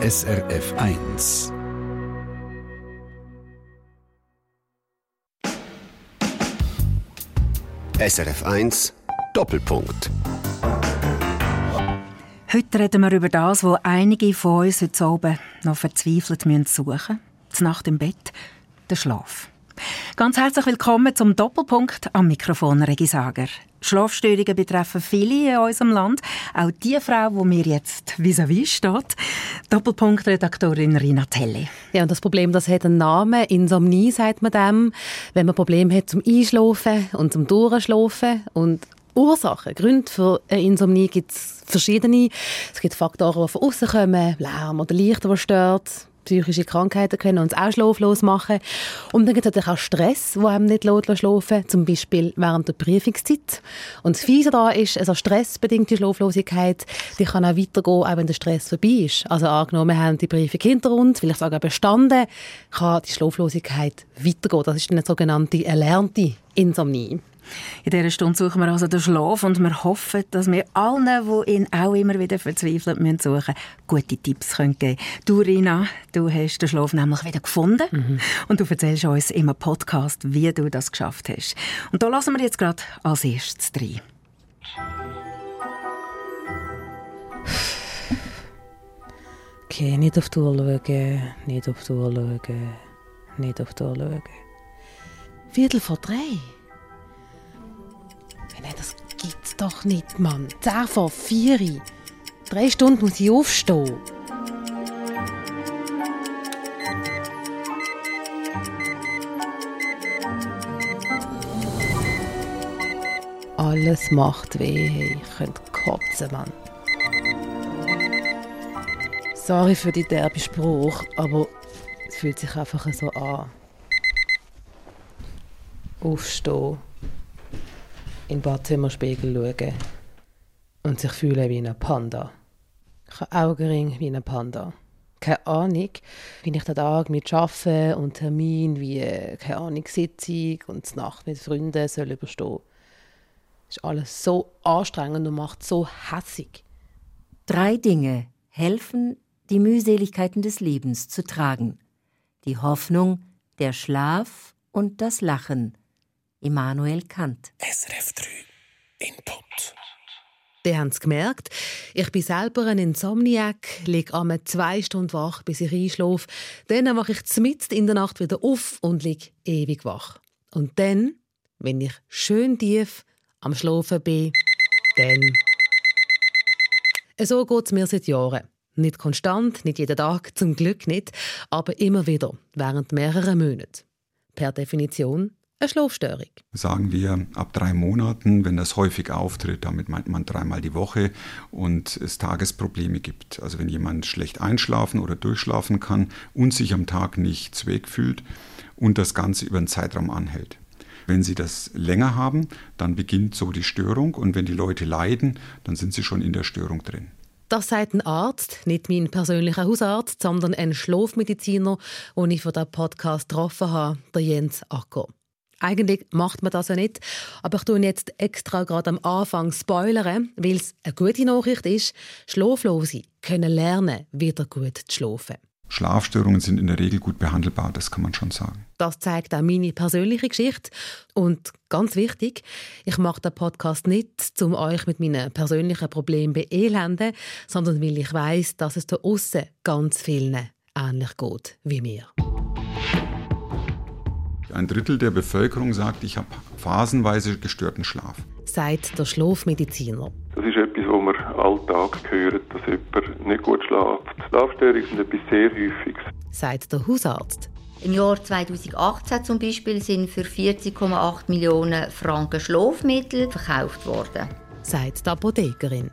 SRF 1. SRF 1 Doppelpunkt. Heute reden wir über das, was einige von uns heute oben noch verzweifelt suchen müssen. Die Nacht im Bett, der Schlaf. Ganz herzlich willkommen zum Doppelpunkt am Mikrofon Regi Sager. Schlafstörungen betreffen viele in unserem Land. Auch die Frau, die mir jetzt vis-à-vis steht. Doppelpunkt-Redaktorin Rina Telli. Ja, und das Problem, das hat einen Namen. Insomnie sagt man dem. Wenn man Probleme hat zum Einschlafen und zum Durchschlafen. Und Ursachen, Gründe für eine Insomnie gibt es verschiedene. Es gibt Faktoren, die von außen kommen, Lärm oder Licht, das stört, psychische Krankheiten können uns auch schlaflos machen. Und dann gibt es natürlich auch Stress, der einem nicht schlafen zum Beispiel während der Prüfungszeit. Und das Fiese da ist, also stressbedingte Schlaflosigkeit, die kann auch weitergehen, auch wenn der Stress vorbei ist. Also angenommen, wir haben die Prüfung hinter uns, vielleicht sogar bestanden, kann die Schlaflosigkeit weitergehen. Das ist eine sogenannte erlernte Insomnie. In dieser Stunde suchen wir also den Schlaf und wir hoffen, dass wir allen, die ihn auch immer wieder verzweifelt müssen suchen, gute Tipps können geben Du, Rina, du hast den Schlaf nämlich wieder gefunden mhm. und du erzählst uns im Podcast, wie du das geschafft hast. Und da lassen wir jetzt gerade als erstes rein. Okay, nicht auf die Uhr schauen, nicht auf die Uhr schauen, nicht auf die Uhr schauen. Viertel vor drei. Doch nicht, Mann. Zehn vor vier. Drei Stunden muss ich aufstehen. Alles macht weh. Ich könnte kotzen, Mann. Sorry für die derbe Spruch, aber es fühlt sich einfach so an. Aufstehen in den Badzimmerspiegel schauen und sich fühlen wie ein Panda. Ich habe Augenring wie ein Panda. Keine Ahnung, wie ich den Tag mit Arbeiten und Termin wie, keine Ahnung, Sitzung und die Nacht mit Freunden soll überstehen. Ist alles so anstrengend und macht so hässig. Drei Dinge helfen, die Mühseligkeiten des Lebens zu tragen. Die Hoffnung, der Schlaf und das Lachen – Immanuel Kant. SRF 3 Input. Die haben es gemerkt. Ich bin selber ein Insomniac, liege einmal zwei Stunden wach, bis ich einschlafe. Dann wache ich mitten in der Nacht wieder auf und liege ewig wach. Und dann, wenn ich schön tief am Schlafen bin, dann... So geht es mir seit Jahren. Nicht konstant, nicht jeden Tag, zum Glück nicht, aber immer wieder, während mehrerer Monate. Per Definition eine Schlafstörung. Sagen wir ab drei Monaten, wenn das häufig auftritt, damit meint man dreimal die Woche und es Tagesprobleme gibt. Also wenn jemand schlecht einschlafen oder durchschlafen kann und sich am Tag nicht zweck fühlt und das Ganze über einen Zeitraum anhält. Wenn Sie das länger haben, dann beginnt so die Störung und wenn die Leute leiden, dann sind sie schon in der Störung drin. Das sagt ein Arzt, nicht mein persönlicher Hausarzt, sondern ein Schlafmediziner, den ich für den Podcast getroffen habe, der Jens Acker. Eigentlich macht man das ja nicht, aber ich tue jetzt extra gerade am Anfang spoilern, weil es eine gute Nachricht ist, Schlaflose können lernen, wieder gut zu schlafen. Schlafstörungen sind in der Regel gut behandelbar, das kann man schon sagen. Das zeigt auch meine persönliche Geschichte. Und ganz wichtig, ich mache den Podcast nicht, um euch mit meinen persönlichen Problemen beelenden, sondern weil ich weiß, dass es da außen ganz vielen ähnlich geht wie mir. Ein Drittel der Bevölkerung sagt, ich habe phasenweise gestörten Schlaf. Sagt der Schlafmediziner. Das ist etwas, was wir alltag hören, dass jemand nicht gut schläft. Schlafstörungen sind etwas sehr Häufiges. Sagt der Hausarzt. Im Jahr 2018 zum Beispiel sind für 40,8 Millionen Franken Schlafmittel verkauft worden. Sagt die Apothekerin.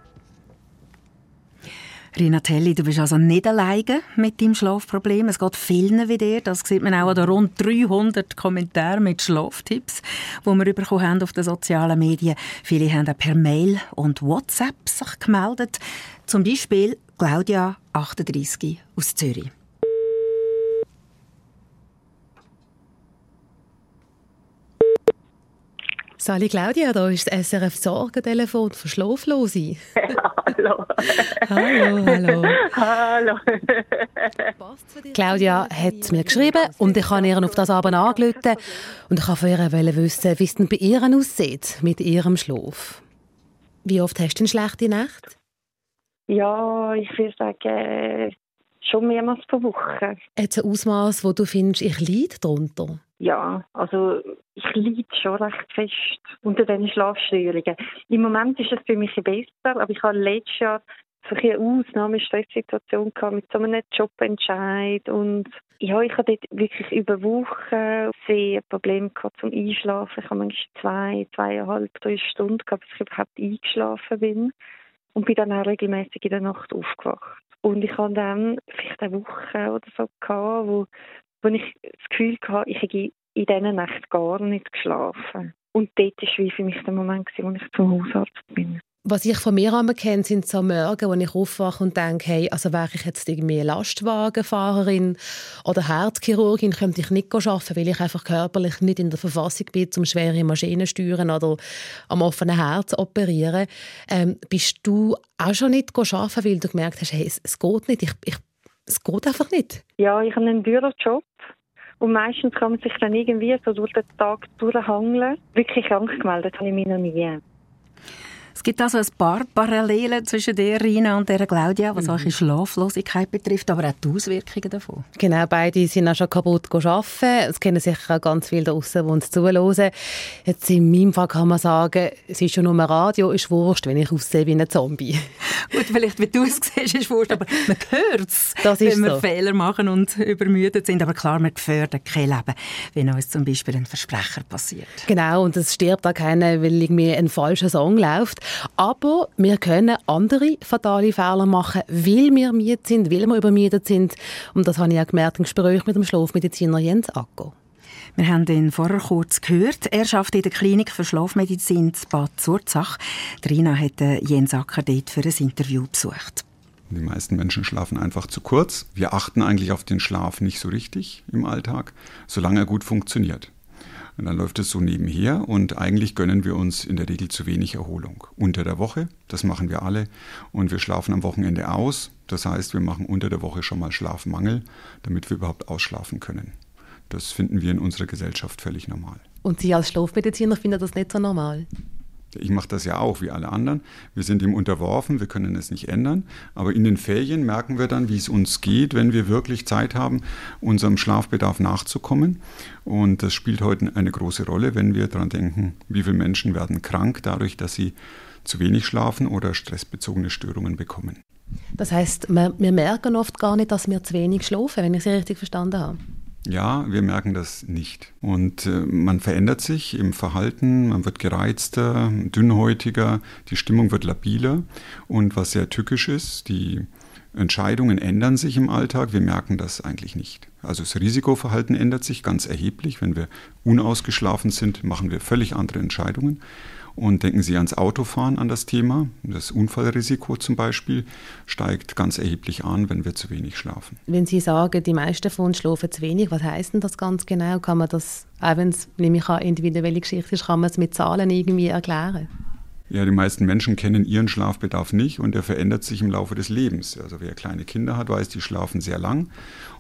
Rinatelli, du bist also nicht alleine mit deinem Schlafproblem. Es geht vielen wie dir. Das sieht man auch an den rund 300 Kommentaren mit Schlaftipps, die wir bekommen haben auf den sozialen Medien. Viele haben auch per Mail und WhatsApp sich gemeldet. Zum Beispiel Claudia, 38, aus Zürich. Sali Claudia, da ist das SRF Sorgentelefon für Schlaflose. hallo. hallo, hallo. Hallo. Claudia hat mir geschrieben und ich habe ihr auf das Abend angerufen und ich wollte von ihr wissen, wie es denn bei ihr aussieht mit ihrem Schlaf. Wie oft hast du eine schlechte Nacht? Ja, ich würde sagen, schon mehrmals pro Woche. Hat es ein Ausmaß, wo du findest, ich leide darunter? Ja, also ich leide schon recht fest unter diesen Schlafstörungen. Im Moment ist es für mich besser, aber ich habe letztes Jahr so eine Ausnahmestresssituation mit so einem Jobentscheid und ja, ich hatte dort wirklich über Wochen sehr Probleme gehabt zum Einschlafen. Ich habe manchmal zwei, zweieinhalb, drei Stunden gehabt, bis ich überhaupt eingeschlafen bin und bin dann auch regelmäßig in der Nacht aufgewacht. Und ich habe dann vielleicht eine Woche oder so gehabt, wo, wo ich das Gefühl hatte, ich hätte in dieser Nacht gar nicht geschlafen. Und dort war wie für mich der Moment, wo ich zum Hausarzt bin. Was ich von mir kenne, sind so Morgen, wo ich aufwache und denke, hey, also wäre ich jetzt irgendwie Lastwagenfahrerin oder Herzchirurgin, könnte ich nicht arbeiten, weil ich einfach körperlich nicht in der Verfassung bin, um schwere Maschinen zu steuern oder am offenen Herz operieren. Ähm, bist du auch schon nicht arbeiten, weil du gemerkt hast, hey, es, es geht nicht, ich, ich, es geht einfach nicht? Ja, ich habe einen Bürojob. Und meistens kann man sich dann irgendwie so durch den Tag durchhangeln. Wirklich krank gemeldet habe ich mich noch nie. Es gibt also ein paar Parallelen zwischen der Rina und der Claudia, was mhm. Schlaflosigkeit betrifft, aber auch die Auswirkungen davon. Genau, beide sind auch schon kaputt arbeiten. Es kennen sicher auch ganz viele draußen, die uns zuhören. Jetzt in meinem Fall kann man sagen, es ist schon nur ein Radio, ist wurscht, wenn ich aussehe wie ein Zombie. Gut, vielleicht wie du es siehst, ist wurscht, aber man hört es, wenn wir so. Fehler machen und übermüdet sind. Aber klar, wir gefährden kein Leben, wenn uns zum Beispiel ein Versprecher passiert. Genau, und es stirbt auch keiner, weil irgendwie ein falscher Song läuft. Aber wir können andere fatale Fehler machen, weil wir müde sind, weil wir übermüdet sind. Und das habe ich auch gemerkt im Gespräch mit dem Schlafmediziner Jens Acker. Wir haben ihn vorher kurz gehört. Er arbeitet in der Klinik für Schlafmedizin in Bad Zurzach. Rina hat Jens Acker dort für ein Interview besucht. Die meisten Menschen schlafen einfach zu kurz. Wir achten eigentlich auf den Schlaf nicht so richtig im Alltag, solange er gut funktioniert. Und dann läuft es so nebenher und eigentlich gönnen wir uns in der Regel zu wenig Erholung. Unter der Woche, das machen wir alle, und wir schlafen am Wochenende aus. Das heißt, wir machen unter der Woche schon mal Schlafmangel, damit wir überhaupt ausschlafen können. Das finden wir in unserer Gesellschaft völlig normal. Und Sie als Schlafmediziner finden das nicht so normal? Ich mache das ja auch wie alle anderen. Wir sind ihm unterworfen, wir können es nicht ändern. Aber in den Ferien merken wir dann, wie es uns geht, wenn wir wirklich Zeit haben, unserem Schlafbedarf nachzukommen. Und das spielt heute eine große Rolle, wenn wir daran denken, wie viele Menschen werden krank dadurch, dass sie zu wenig schlafen oder stressbezogene Störungen bekommen. Das heißt, wir, merken oft gar nicht, dass wir zu wenig schlafen, wenn ich Sie richtig verstanden habe. Ja, wir merken das nicht. Und äh, man verändert sich im Verhalten, man wird gereizter, dünnhäutiger, die Stimmung wird labiler. Und was sehr tückisch ist, die Entscheidungen ändern sich im Alltag, wir merken das eigentlich nicht. Also das Risikoverhalten ändert sich ganz erheblich. Wenn wir unausgeschlafen sind, machen wir völlig andere Entscheidungen. Und denken Sie ans Autofahren, an das Thema. Das Unfallrisiko zum Beispiel steigt ganz erheblich an, wenn wir zu wenig schlafen. Wenn Sie sagen, die meisten von uns schlafen zu wenig, was heißt denn das ganz genau? Kann man das, auch wenn es nämlich eine individuelle Geschichte ist, kann man es mit Zahlen irgendwie erklären? Ja, die meisten Menschen kennen ihren Schlafbedarf nicht und der verändert sich im Laufe des Lebens. Also wer kleine Kinder hat, weiß, die schlafen sehr lang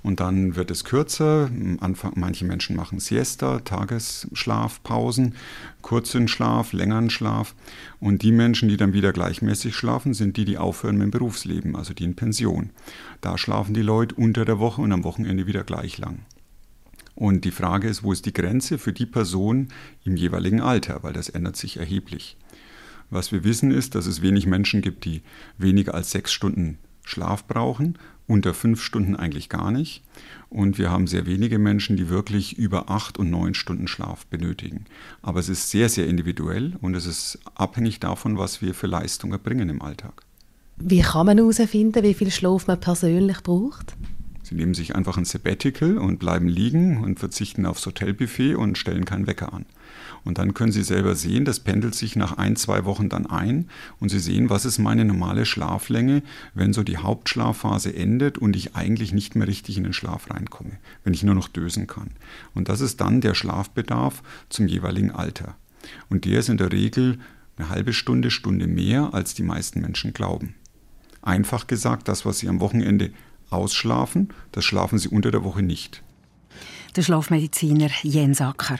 und dann wird es kürzer. Anfang, manche Menschen machen Siesta, Tagesschlafpausen, kurzen Schlaf, längeren Schlaf. Und die Menschen, die dann wieder gleichmäßig schlafen, sind die, die aufhören mit dem Berufsleben, also die in Pension. Da schlafen die Leute unter der Woche und am Wochenende wieder gleich lang. Und die Frage ist, wo ist die Grenze für die Person im jeweiligen Alter, weil das ändert sich erheblich. Was wir wissen ist, dass es wenig Menschen gibt, die weniger als sechs Stunden Schlaf brauchen, unter fünf Stunden eigentlich gar nicht. Und wir haben sehr wenige Menschen, die wirklich über acht und neun Stunden Schlaf benötigen. Aber es ist sehr, sehr individuell und es ist abhängig davon, was wir für Leistung erbringen im Alltag. Wie kann man herausfinden, wie viel Schlaf man persönlich braucht? Sie nehmen sich einfach ein Sabbatical und bleiben liegen und verzichten aufs Hotelbuffet und stellen keinen Wecker an. Und dann können Sie selber sehen, das pendelt sich nach ein, zwei Wochen dann ein und Sie sehen, was ist meine normale Schlaflänge, wenn so die Hauptschlafphase endet und ich eigentlich nicht mehr richtig in den Schlaf reinkomme, wenn ich nur noch dösen kann. Und das ist dann der Schlafbedarf zum jeweiligen Alter. Und der ist in der Regel eine halbe Stunde, Stunde mehr, als die meisten Menschen glauben. Einfach gesagt, das, was Sie am Wochenende ausschlafen, das schlafen Sie unter der Woche nicht der Schlafmediziner Jens Acker.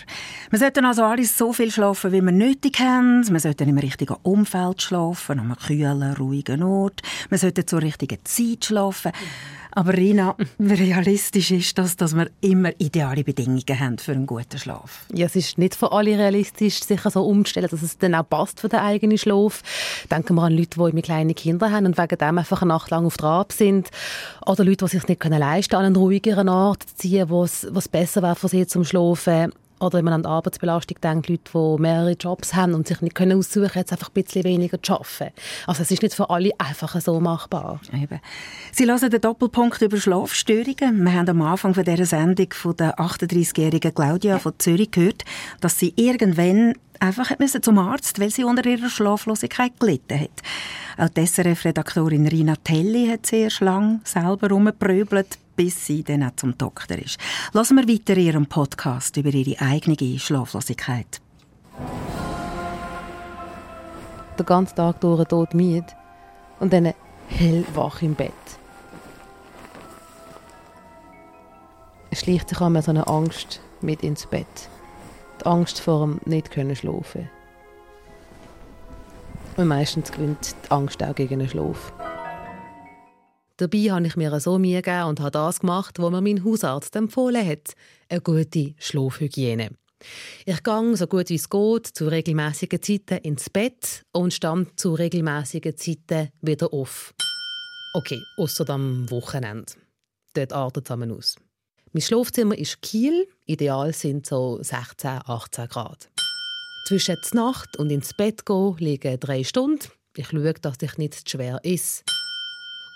Wir sollten also alles so viel schlafen, wie wir nötig haben. Wir sollten im richtigen Umfeld schlafen, an einem kühlen, ruhigen Ort. Wir sollten zur richtigen Zeit schlafen. Aber Rina, realistisch ist das, dass wir immer ideale Bedingungen haben für einen guten Schlaf? Ja, es ist nicht für alle realistisch, sich so umzustellen, dass es dann auch passt für den eigenen Schlaf. Denken wir an Leute, die kleine Kinder haben und wegen dem einfach eine Nacht lang auf der Ab sind. Oder Leute, die sich nicht leisten können, an einen ruhigeren Ort zu ziehen, was besser wäre für sie zum Schlafen. Oder wenn man an die Arbeitsbelastung denkt, Leute, die mehrere Jobs haben und sich nicht können aussuchen können, jetzt einfach ein bisschen weniger zu arbeiten. Also es ist nicht für alle einfach so machbar. Eben. Sie hören den Doppelpunkt über Schlafstörungen. Wir haben am Anfang von dieser Sendung von der 38-jährigen Claudia von Zürich gehört, dass sie irgendwann einfach zum Arzt, weil sie unter ihrer Schlaflosigkeit gelitten hat. Auch die SRF-Redaktorin Rina Telli hat sehr lang selber rumgepröbelt, bis sie dann auch zum Doktor ist. Lassen wir weiter ihren Podcast über ihre eigene Schlaflosigkeit. Den ganzen Tag durch tot müde und dann hellwach im Bett. Schleicht sich einmal so eine Angst mit ins Bett. Die Angst vor dem nicht können schlafen. Und meistens gewinnt die Angst auch gegen den Schlaf. Dabei habe ich mir so Mühe gegeben und habe das gemacht, was mir mein Hausarzt empfohlen hat. Eine gute Schlafhygiene. Ich gehe so gut wie es geht zu regelmäßigen Zeiten ins Bett und stand zu regelmäßigen Zeiten wieder auf. Okay, außer am Wochenende. Dort artet es aus. Mein Schlafzimmer ist Kiel. Ideal sind so 16, 18 Grad. Zwischen der Nacht und ins Bett gehen liegen drei Stunden. Ich schaue, dass ich nicht zu schwer ist.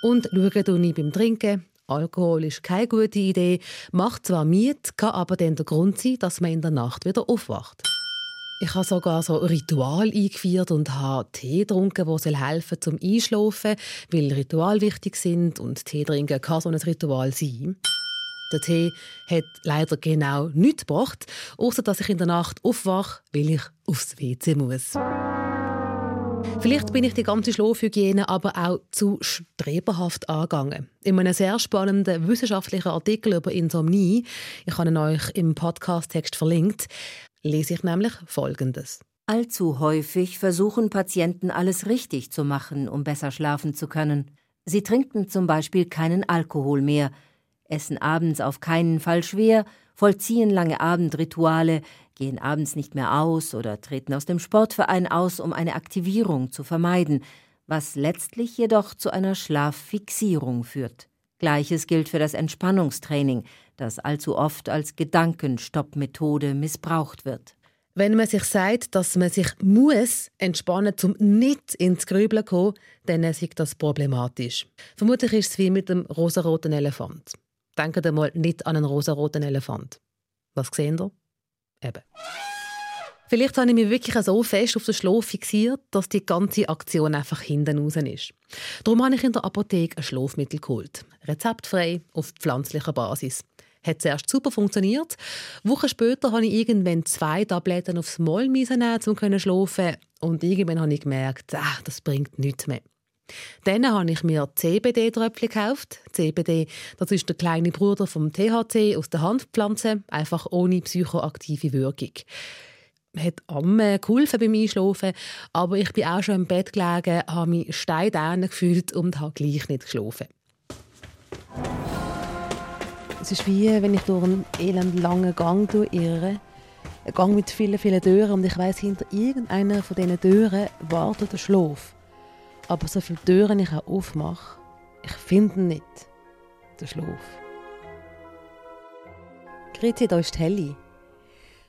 Und schauen ich beim Trinken. Alkohol ist keine gute Idee, macht zwar Miet, kann aber dann der Grund sein, dass man in der Nacht wieder aufwacht. Ich habe sogar so ein Ritual eingeführt und habe Tee getrunken, der helfen soll zum Einschlafen, weil Ritual wichtig sind und Tee trinken kann so ein Ritual sein. Der Tee hat leider genau nichts gebracht, außer dass ich in der Nacht aufwache, weil ich aufs WC muss. Vielleicht bin ich die ganze Schlafhygiene aber auch zu streberhaft angegangen. In einem sehr spannenden wissenschaftlichen Artikel über Insomnie, ich habe ihn euch im Podcast-Text verlinkt, lese ich nämlich Folgendes. Allzu häufig versuchen Patienten alles richtig zu machen, um besser schlafen zu können. Sie trinken zum Beispiel keinen Alkohol mehr, essen abends auf keinen Fall schwer, vollziehen lange Abendrituale, gehen abends nicht mehr aus oder treten aus dem Sportverein aus, um eine Aktivierung zu vermeiden, was letztlich jedoch zu einer Schlaffixierung führt. Gleiches gilt für das Entspannungstraining, das allzu oft als Gedankenstoppmethode missbraucht wird. Wenn man sich sagt, dass man sich muss entspannen, um nicht ins Grübeln zu kommen, dann ist das problematisch. Vermutlich ist es wie mit dem rosaroten Elefant. Denkt einmal nicht an einen rosaroten Elefant. Was sehen ihr? Eben. Vielleicht habe ich mich wirklich so fest auf den Schlaf fixiert, dass die ganze Aktion einfach hinten raus ist. Darum habe ich in der Apotheke ein Schlafmittel geholt. Rezeptfrei, auf pflanzlicher Basis. Hat zuerst super funktioniert. Wochen später habe ich irgendwann zwei Tabletten aufs Mal nehmen, um zu schlafen. Und irgendwann habe ich gemerkt, ach, das bringt nichts mehr. Dann habe ich mir CBD-Tröpfchen gekauft. CBD, das ist der kleine Bruder vom THC aus der Handpflanze, einfach ohne psychoaktive Wirkung. Hat Amme geholfen beim Einschlafen, aber ich bin auch schon im Bett gelegen, habe mich stein gefühlt und habe gleich nicht geschlafen. Es ist wie, wenn ich durch einen elend langen Gang irre. Ein Gang mit vielen, vielen Türen und ich weiß hinter irgendeiner von diesen Türen wartet der Schlaf. Aber so viele Türen ich auch aufmache, ich finde nicht den Schlaf. Grüezi, da ist Helly.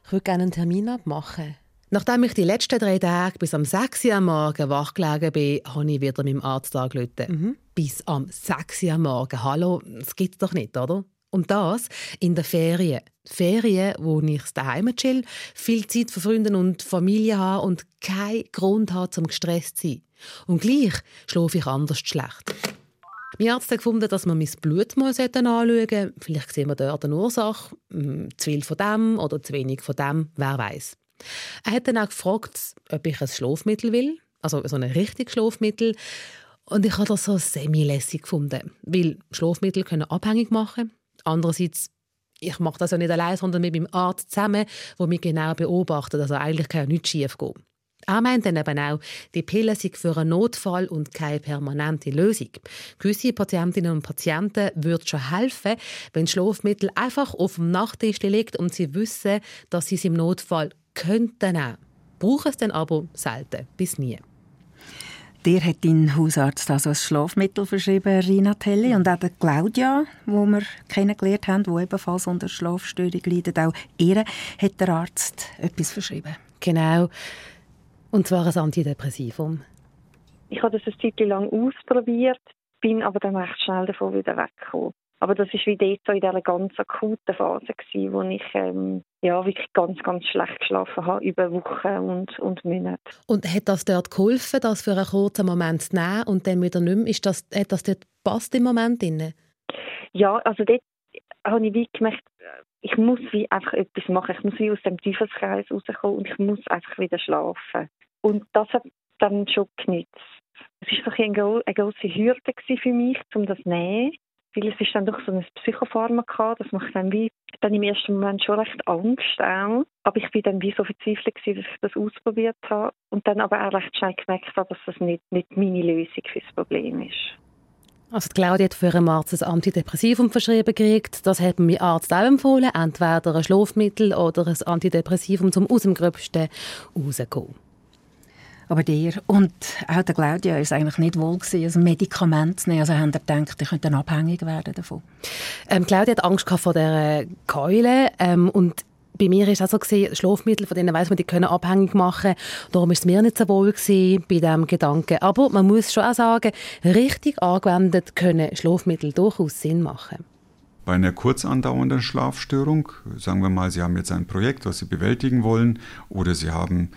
Ich würde gerne einen Termin abmachen. Nachdem ich die letzten drei Tage bis am 6 Uhr am Morgen wach gelegen bin, habe ich wieder meinem Arzt angerufen. Mhm. Bis am 6 Uhr am Morgen. Hallo, das gibt es doch nicht, oder? Und das in der Ferien. Ferien, wo ich daheim chill, viel Zeit für Freunde und Familie habe und keinen Grund habe, zum gestresst zu sein. Und gleich schlafe ich anders schlecht. Mein Arzt hat gefunden, dass man mein Blut mal anschauen sollte. Vielleicht sehen wir dort eine Ursache. Hm, zu viel von dem oder zu wenig von dem, wer weiß. Er hat dann auch gefragt, ob ich ein Schlafmittel will, also so ein richtiges Schlafmittel. Und ich habe das so semi-lässig gefunden, weil Schlafmittel können abhängig machen. Andererseits, ich mache das ja nicht allein, sondern mit meinem Arzt zusammen, der mich genau beobachtet. Also eigentlich kann ja nichts schief gehen. Er meint dann eben auch, die Pille sind für einen Notfall und keine permanente Lösung. Gewisse Patientinnen und Patienten würde schon helfen, wenn das Schlafmittel einfach auf dem Nachttisch liegt und sie wissen, dass sie es im Notfall könnten nehmen. Brauchen es dann aber selten, bis nie. Dir hat dein Hausarzt also ein Schlafmittel verschrieben, Rina Telli, und auch Claudia, wo wir kennengelernt haben, die ebenfalls unter Schlafstörung leidet, auch ihr hat der Arzt etwas verschrieben. Genau. Und zwar ein Antidepressivum. Ich habe das eine Zeit lang ausprobiert, bin aber dann recht schnell davon wieder weggekommen. Aber das war wie dort so in dieser ganz akuten Phase, gewesen, wo ich ähm, ja, wirklich ganz, ganz schlecht geschlafen habe, über Wochen und, und Monate. Und hat das dort geholfen, das für einen kurzen Moment zu nehmen und dann wieder nicht mehr? Ist das, hat das dort passt im Moment? Drin? Ja, also dort habe ich wie gemerkt, ich muss wie einfach etwas machen. Ich muss wie aus dem Teufelskreis rauskommen und ich muss einfach wieder schlafen. Und das hat dann schon genützt. Es war so eine, eine grosse Hürde für mich, um das zu nehmen. Weil es ist dann doch so ein Psychopharmaka, das macht dann wie, dann im ersten Moment schon recht Angst auch. Aber ich bin dann wie so verzweifelt gewesen, dass ich das ausprobiert habe. Und dann aber auch recht schnell gemerkt habe, dass das nicht, nicht meine Lösung für das Problem ist. Also Claudia hat für einen Arzt ein Antidepressivum verschrieben gekriegt. Das hat mir Arzt auch empfohlen. Entweder ein Schlafmittel oder ein Antidepressivum, um aus dem Gröbsten rauszukommen. Aber dir und auch der Claudia ist eigentlich nicht wohl gewesen, ein Medikament zu nehmen. Also haben ihr gedacht, ihr könnt abhängig werden davon? Ähm, Claudia hat Angst vor der Keule ähm, und bei mir ist es auch so Schlafmittel, von denen weiß man, die können abhängig machen. Darum ist es mir nicht so wohl gewesen bei diesem Gedanken. Aber man muss schon auch sagen, richtig angewendet können Schlafmittel durchaus Sinn machen. Bei einer kurz andauernden Schlafstörung, sagen wir mal, Sie haben jetzt ein Projekt, was Sie bewältigen wollen, oder Sie haben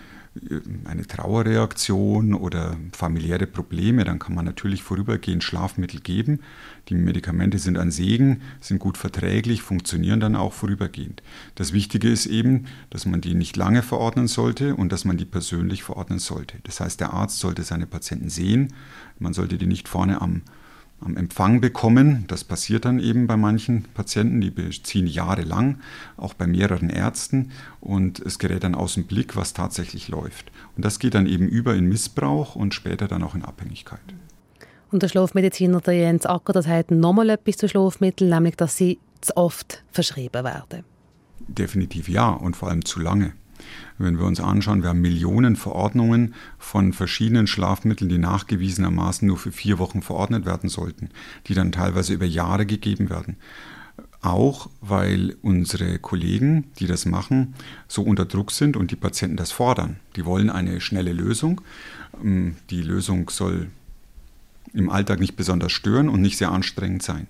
eine Trauerreaktion oder familiäre Probleme, dann kann man natürlich vorübergehend Schlafmittel geben. Die Medikamente sind ein Segen, sind gut verträglich, funktionieren dann auch vorübergehend. Das Wichtige ist eben, dass man die nicht lange verordnen sollte und dass man die persönlich verordnen sollte. Das heißt, der Arzt sollte seine Patienten sehen, man sollte die nicht vorne am am Empfang bekommen. Das passiert dann eben bei manchen Patienten, die beziehen jahrelang, auch bei mehreren Ärzten und es gerät dann aus dem Blick, was tatsächlich läuft. Und das geht dann eben über in Missbrauch und später dann auch in Abhängigkeit. Und der Schlafmediziner der Jens Acker, das hat nochmal etwas zu Schlafmitteln, nämlich dass sie zu oft verschrieben werden. Definitiv ja und vor allem zu lange. Wenn wir uns anschauen, wir haben Millionen Verordnungen von verschiedenen Schlafmitteln, die nachgewiesenermaßen nur für vier Wochen verordnet werden sollten, die dann teilweise über Jahre gegeben werden. Auch weil unsere Kollegen, die das machen, so unter Druck sind und die Patienten das fordern. Die wollen eine schnelle Lösung. Ähm, die Lösung soll im Alltag nicht besonders stören und nicht sehr anstrengend sein.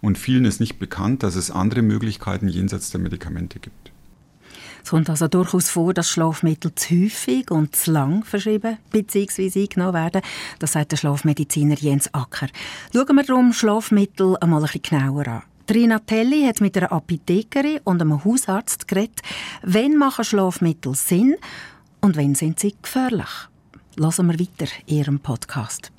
Und vielen ist nicht bekannt, dass es andere Möglichkeiten jenseits der Medikamente gibt. Es kommt also durchaus vor, dass Schlafmittel zu häufig und zu lang verschrieben bzw. eingenommen werden. Das sagt der Schlafmediziner Jens Acker. Schauen wir darum Schlafmittel einmal ein bisschen genauer an. Trina Telli hat mit einer Apothekerin und einem Hausarzt geredet. Wann machen Schlafmittel Sinn und wann sind sie gefährlich? Lassen wir weiter in ihrem Podcast.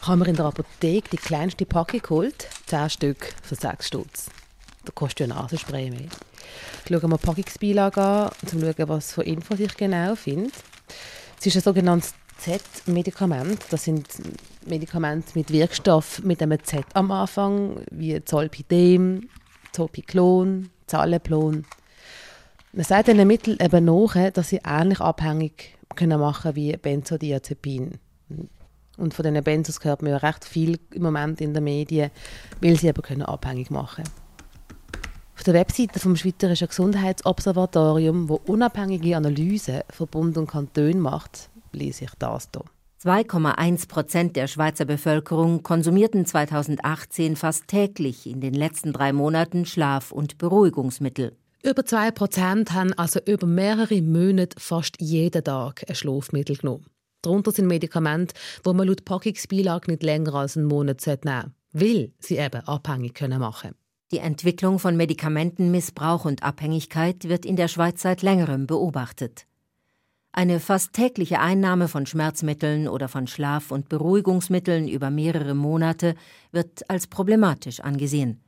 Ich habe mir in der Apotheke die kleinste Packung geholt, 10 Stück für 6 Stutz. Da kostet ja Nasenspray mehr. Schaue mir die Packungsbeilage an, um zu schauen, was für Infos ich genau finde. Es ist ein sogenanntes Z-Medikament. Das sind Medikamente mit Wirkstoff mit einem Z am Anfang, wie Zolpidem, Zopiclon, Zaleplon. Man sagt diesen Mitteln eben nach, dass sie ähnlich abhängig können machen wie Benzodiazepin. Und von diesen Benzos hört man ja recht viel im Moment in den Medien, weil sie eben können abhängig machen können. Auf der Webseite vom Schweizerischen Gesundheitsobservatorium, wo unabhängige Analysen von Bund und Kanton macht, lese ich das hier. 2,1 Prozent der Schweizer Bevölkerung konsumierten 2018 fast täglich in den letzten drei Monaten Schlaf- und Beruhigungsmittel. Über 2 Prozent haben also über mehrere Monate fast jeden Tag ein Schlafmittel genommen. Darunter sind Medikamente, wo man laut Packungsbeilage nicht länger als einen Monat nehmen sollte, weil sie eben abhängig machen können. Die Entwicklung von Medikamentenmissbrauch und Abhängigkeit wird in der Schweiz seit längerem beobachtet. Eine fast tägliche Einnahme von Schmerzmitteln oder von Schlaf- und Beruhigungsmitteln über mehrere Monate wird als problematisch angesehen.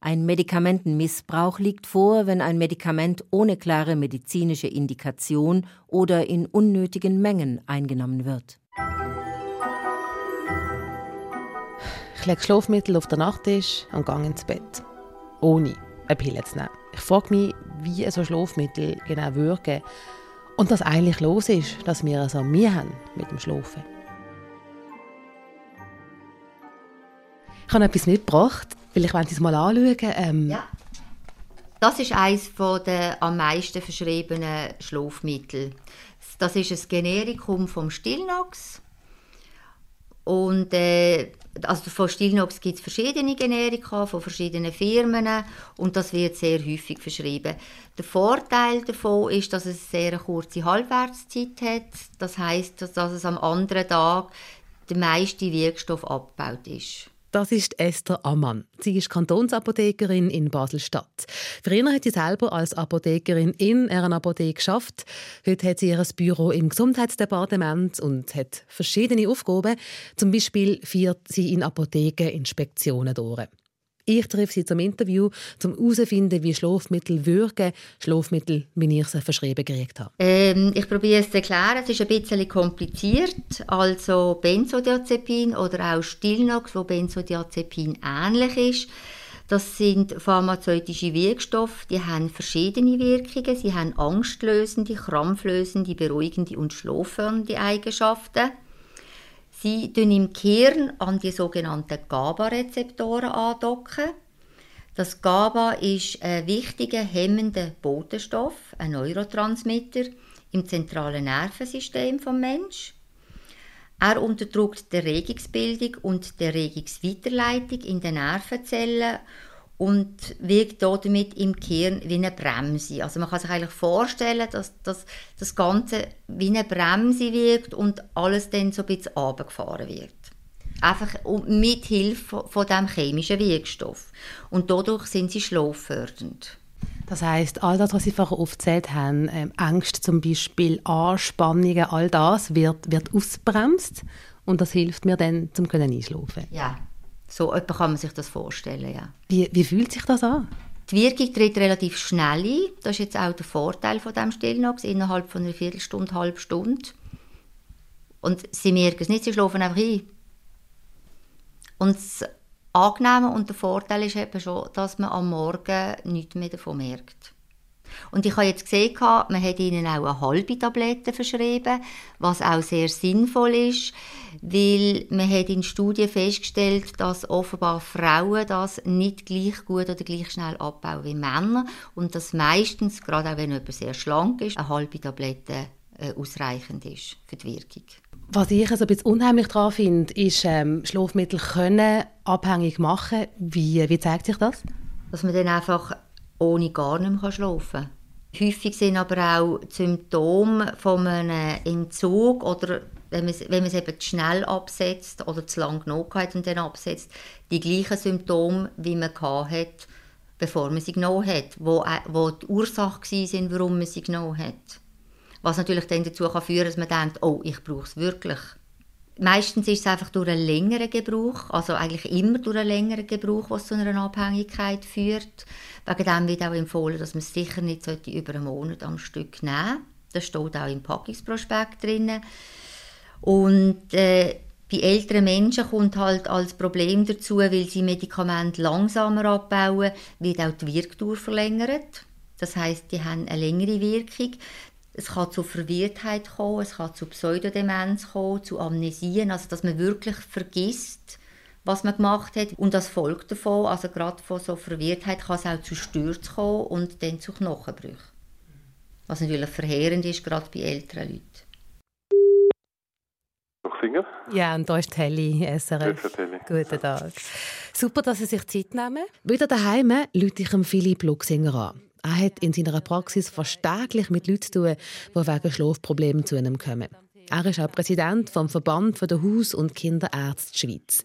Ein Medikamentenmissbrauch liegt vor, wenn ein Medikament ohne klare medizinische Indikation oder in unnötigen Mengen eingenommen wird. Ich lege Schlafmittel auf den Nachttisch und gehe ins Bett. Ohne eine Pille zu nehmen. Ich frage mich, wie so Schlafmittel genau wirken und was eigentlich los ist, dass wir so Mühe haben mit dem Schlafen. Ich habe etwas mitgebracht, weil ich es mal anschauen. Ähm, ja. Das ist eines der am meisten verschriebenen Schlafmittel. Das ist ein Generikum vom Stillnox. Und äh, also von Stillnox gibt es verschiedene Generika von verschiedenen Firmen und das wird sehr häufig verschrieben. Der Vorteil davon ist, dass es eine sehr kurze Halbwertszeit hat. Das heißt, dass es am anderen Tag der meiste Wirkstoff abgebaut ist. Das ist Esther Ammann. Sie ist Kantonsapothekerin in Basel-Stadt. Früher hat sie selber als Apothekerin in einer Apotheke geschafft. Heute hat sie ihr Büro im Gesundheitsdepartement und hat verschiedene Aufgaben. Zum Beispiel führt sie in Apotheken Inspektionen durch. Ich treffe sie zum Interview, um herauszufinden, wie Schlafmittel wirken. Schlafmittel, wie ich sie verschrieben gekriegt habe. Ähm, ich probiere es zu erklären. Es ist ein bisschen kompliziert. Also Benzodiazepin oder auch Stillnox, wo Benzodiazepin ähnlich ist. Das sind pharmazeutische Wirkstoffe, die haben verschiedene Wirkungen. Sie haben angstlösende, krampflösende, beruhigende und schlaffördernde Eigenschaften. Sie docken im Kern an die sogenannten GABA-Rezeptoren andocken. Das GABA ist ein wichtiger hemmender Botenstoff, ein Neurotransmitter im zentralen Nervensystem vom Mensch. Er unterdrückt die Regungsbildung und die Regungsweiterleitung in den Nervenzellen und wirkt damit im Kern wie eine Bremse. Also man kann sich eigentlich vorstellen, dass, dass das Ganze wie eine Bremse wirkt und alles dann so ein bisschen runtergefahren wird. Einfach mit Hilfe von dem chemischen Wirkstoff. Und dadurch sind sie schlaffördernd. Das heißt, all das, was Sie vorher aufgezählt haben, ähm, Ängste zum Beispiel, Anspannungen, all das wird, wird ausbremst und das hilft mir dann zum können einschlafen. Ja, so etwa kann man sich das vorstellen, ja. Wie, wie fühlt sich das an? Die Wirkung tritt relativ schnell ein. Das ist jetzt auch der Vorteil von dem Stillnox, innerhalb von einer Viertelstunde, halbe Stunde. Und sie merken es nicht, sie schlafen einfach ein. Und das Angenehme und der Vorteil ist eben schon, dass man am Morgen nichts mehr davon merkt. Und ich habe jetzt gesehen, man hat ihnen auch eine halbe Tablette verschrieben, was auch sehr sinnvoll ist, weil man hat in Studien festgestellt, dass offenbar Frauen das nicht gleich gut oder gleich schnell abbauen wie Männer und dass meistens, gerade auch wenn jemand sehr schlank ist, eine halbe Tablette äh, ausreichend ist für die Wirkung. Was ich also ein bisschen unheimlich daran finde, ist, ähm, Schlafmittel können abhängig machen. Wie, wie zeigt sich das? Dass man dann einfach ohne gar nicht mehr schlafen kann. Häufig sind aber auch die Symptome von einem Entzug oder wenn man, wenn man es eben zu schnell absetzt oder zu lange genug hat und dann absetzt, die gleichen Symptome, wie man hat, bevor man sie genommen hat, wo, äh, wo die Ursache war, warum man sie genommen hat. Was natürlich dann dazu kann führen dass man denkt, oh, ich brauche es wirklich. Meistens ist es einfach durch einen längeren Gebrauch, also eigentlich immer durch einen längeren Gebrauch, was zu einer Abhängigkeit führt. Wegen dem wird auch empfohlen, dass man es sicher nicht über einen Monat am Stück nehmen sollte. Das steht auch im Packungsprospekt drin. Und äh, bei älteren Menschen kommt halt als Problem dazu, weil sie Medikamente langsamer abbauen, wird auch die Wirkdauer verlängert. Das heißt, die haben eine längere Wirkung. Es kann zu Verwirrtheit kommen, es kann zu Pseudodemenz kommen, zu Amnesien, also dass man wirklich vergisst, was man gemacht hat. Und das folgt davon, also gerade von so Verwirrtheit kann es auch zu Stürzen kommen und dann zu Knochenbrüchen. Was natürlich verheerend ist, gerade bei älteren Leuten. Noch singen? Ja, und da ist Telly, SRF. Telly. Guten Tag. Super, dass Sie sich Zeit nehmen. Wieder daheim lüte ich Philipp Luxinger an. Er hat in seiner Praxis fast täglich mit Leuten zu tun, die wegen Schlafproblemen zu ihm kommen. Er ist auch Präsident vom Verband der Haus- und Kinderärzte Schweiz.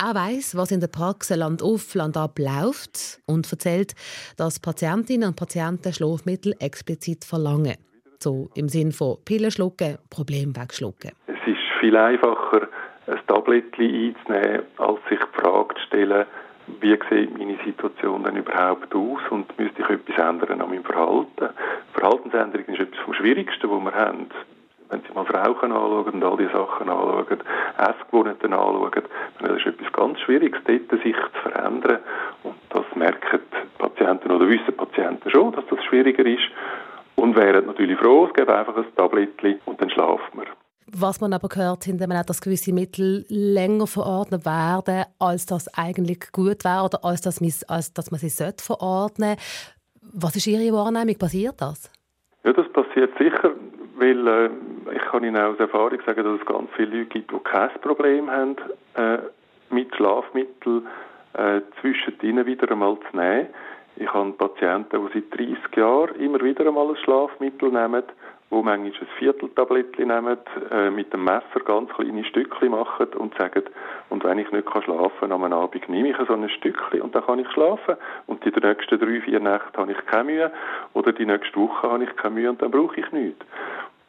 Er weiß, was in der Praxis Land auf, Land ab läuft und erzählt, dass Patientinnen und Patienten Schlafmittel explizit verlangen. So im Sinn von Pillen schlucken, Problem wegschlucken. Es ist viel einfacher, ein Tablettchen einzunehmen, als sich die Frage zu stellen, wie sieht meine Situation denn überhaupt aus und müsste ich etwas ändern an meinem Verhalten. Verhaltensänderung ist etwas vom Schwierigsten, was wir haben. Wenn Sie mal Rauchen anschauen und all diese Sachen anschauen, Essgewohnheiten anschauen, dann ist es etwas ganz Schwieriges, dort sich zu verändern. Und das merken Patienten oder wissen Patienten schon, dass das schwieriger ist. Und wären natürlich froh, es gäbe einfach ein Tablettchen und dann schlafen wir. Was man aber gehört, indem man auch, dass gewisse Mittel länger verordnet werden, als das eigentlich gut wäre oder als, das, als dass man sie sollte verordnen Was ist Ihre Wahrnehmung? Passiert das? Ja, das passiert sicher, weil äh, ich kann Ihnen aus Erfahrung sagen, dass es ganz viele Leute gibt, die kein Problem haben, äh, mit Schlafmitteln äh, zwischendrin wieder einmal zu nehmen. Ich habe Patienten, die seit 30 Jahren immer wieder einmal ein Schlafmittel nehmen, wo manchmal ein Vierteltablettchen nehmen, äh, mit dem Messer ganz kleine Stückchen machen und sagen, und wenn ich nicht schlafen kann, am Abend nehme ich so ein Stückchen und dann kann ich schlafen. Und die nächsten drei, vier Nächte habe ich keine Mühe oder die nächste Woche habe ich keine Mühe und dann brauche ich nichts.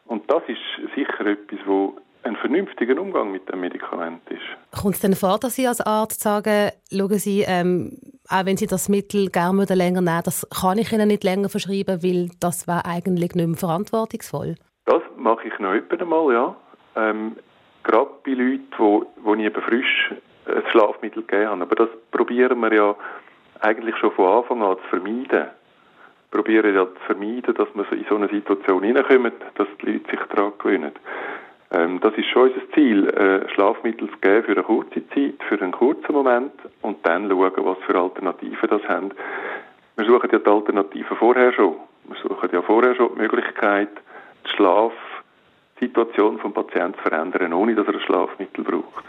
Und das ist sicher etwas, wo ein vernünftiger Umgang mit dem Medikament ist. Kommt es denn vor, dass Sie als Arzt sagen, schauen Sie, ähm, auch wenn Sie das Mittel gerne länger nehmen das kann ich Ihnen nicht länger verschreiben, weil das wäre eigentlich nicht mehr verantwortungsvoll? Das mache ich noch einmal, ja. Ähm, gerade bei Leuten, wo, wo ich eben frisch ein Schlafmittel gegeben habe. Aber das probieren wir ja eigentlich schon von Anfang an zu vermeiden. Probieren ja zu vermeiden, dass man in so eine Situation hineinkommt, dass die Leute sich daran gewöhnen. Ähm, das ist schon unser Ziel, äh, Schlafmittel zu geben für eine kurze Zeit, für einen kurzen Moment und dann schauen, was für Alternativen das haben. Wir suchen ja die Alternativen vorher schon. Wir suchen ja vorher schon die Möglichkeit, die Schlafsituation des Patienten zu verändern, ohne dass er ein Schlafmittel braucht.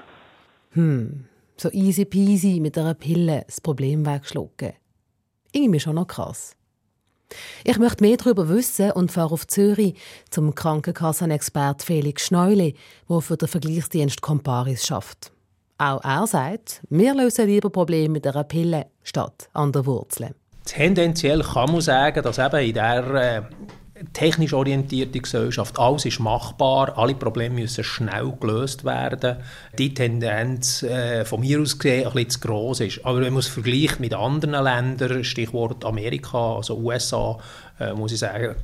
Hm, so easy peasy mit einer Pille das Problem wegschlucken. Irgendwie schon noch krass. Ich möchte mehr darüber wissen und fahre auf Zürich zum Krankenkassenexpert Felix Schneuli, der für den Vergleichsdienst Comparis schafft. Auch er sagt, wir lösen lieber Probleme mit einer Pille statt an der Wurzel. Tendenziell kann man sagen, dass eben in der äh, technisch orientierte Gesellschaft. Alles ist machbar, alle Probleme müssen schnell gelöst werden. Die Tendenz äh, von mir aus gesehen ein bisschen zu gross ist. Aber wenn man es vergleicht mit anderen Ländern, Stichwort Amerika, also USA, äh, muss ich sagen,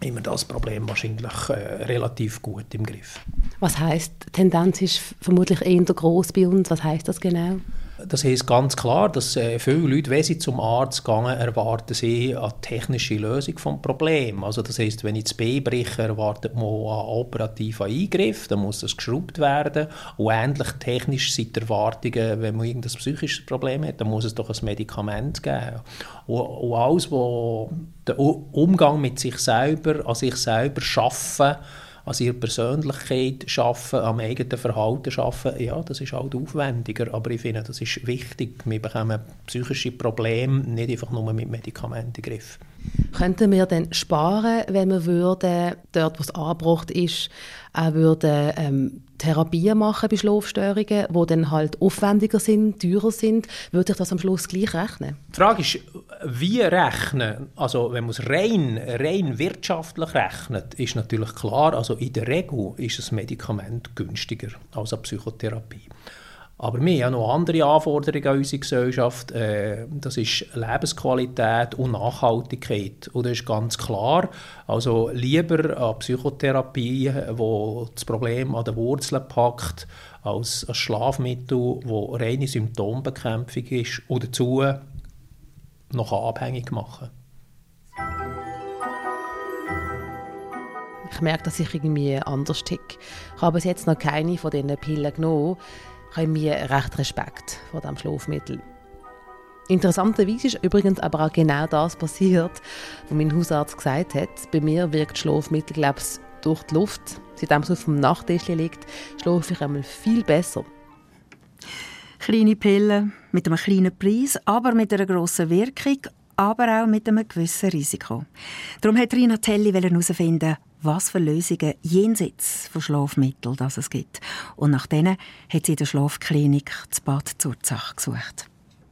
immer das Problem wahrscheinlich äh, relativ gut im Griff. Was heißt Tendenz ist vermutlich eher groß bei uns? Was heißt das genau? Das heisst ganz klar, dass äh, viele Leute, wenn sie zum Arzt gehen, erwarten sie eine technische Lösung des Problems. Also das heisst, wenn ich das B breche, erwartet man einen operativen Eingriff, dann muss das geschraubt werden. Und ähnlich technisch sind die Erwartungen, wenn man irgendein psychisches Problem hat, dann muss es doch ein Medikament geben. Und, und alles, was der Umgang mit sich selber, an sich selber schaffen, an ihrer Persönlichkeit arbeiten, am eigenen Verhalten arbeiten, ja, das ist halt aufwendiger, aber ich finde, das ist wichtig. Wir bekommen psychische Probleme nicht einfach nur mit Medikamenten in Griff. Könnten wir dann sparen, wenn wir würden, dort, wo es angebracht ist, auch würden, ähm, Therapien machen bei Schlafstörungen, die dann halt aufwendiger sind, teurer sind, würde ich das am Schluss gleich rechnen? Die Frage ist, wie rechnen? Also wenn man es rein, rein wirtschaftlich rechnet, ist natürlich klar, also in der Regel ist ein Medikament günstiger als eine Psychotherapie. Aber wir haben noch andere Anforderungen an unsere Gesellschaft. Äh, das ist Lebensqualität und Nachhaltigkeit. Und das ist ganz klar. Also lieber eine Psychotherapie, die das Problem an den Wurzeln packt, als ein Schlafmittel, das reine Symptombekämpfung ist und dazu noch abhängig machen Ich merke, dass ich irgendwie anders ticke. Ich habe bis jetzt noch keine von diesen Pillen genommen habe ich mir recht Respekt vor diesem Schlafmittel. Interessanterweise ist übrigens aber auch genau das passiert, was mein Hausarzt gesagt hat. Bei mir wirkt Schlafmittel, glaube durch die Luft. Seitdem es auf dem Nachttisch liegt, schlafe ich einmal viel besser. Kleine Pillen mit einem kleinen Preis, aber mit einer grossen Wirkung, aber auch mit einem gewissen Risiko. Darum hat Rina Telli herausfinden, was für Lösungen jenseits von Schlafmitteln das es gibt. Und nach denen hat sie in der Schlafklinik das Bad Zurzach gesucht.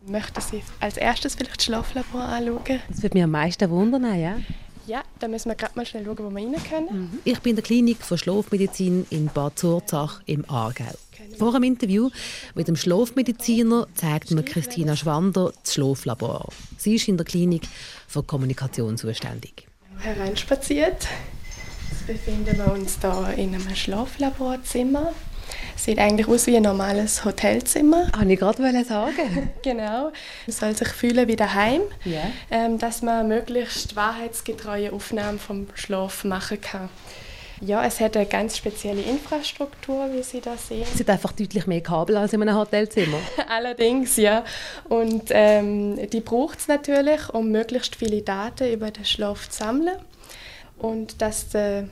Möchten Sie als erstes vielleicht das Schlaflabor anschauen? Das würde mich am meisten wundern, ja. Ja, da müssen wir gerade mal schnell schauen, wo wir rein können. Mhm. Ich bin in der Klinik für Schlafmedizin in Bad Zurzach im Aargau. Vor dem Interview mit dem Schlafmediziner zeigt mir Christina Schwander das Schlaflabor. Sie ist in der Klinik für Kommunikation zuständig. Hereinspaziert. Befinden wir uns hier in einem Schlaflaborzimmer. Sieht eigentlich aus wie ein normales Hotelzimmer. Kann ich gerade sagen. genau. Man soll sich fühlen wie daheim, Ja. ähm, dass man möglichst wahrheitsgetreue Aufnahmen vom Schlaf machen kann. Ja, es hat eine ganz spezielle Infrastruktur, wie Sie da sehen. Es sind einfach deutlich mehr Kabel als in einem Hotelzimmer. Allerdings, ja. Und ähm, die braucht es natürlich, um möglichst viele Daten über den Schlaf zu sammeln. Und dass der,